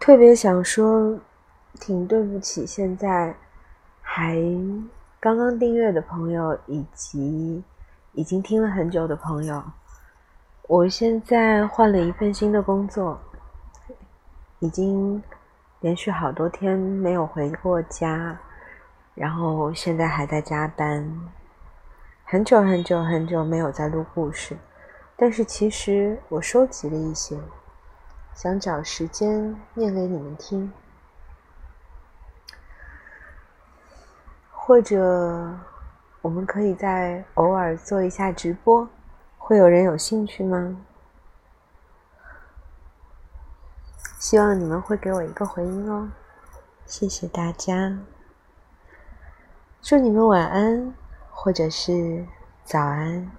特别想说，挺对不起现在还刚刚订阅的朋友，以及已经听了很久的朋友。我现在换了一份新的工作，已经连续好多天没有回过家，然后现在还在加班，很久很久很久没有在录故事，但是其实我收集了一些，想找时间念给你们听，或者我们可以再偶尔做一下直播。会有人有兴趣吗？希望你们会给我一个回音哦，谢谢大家，祝你们晚安，或者是早安。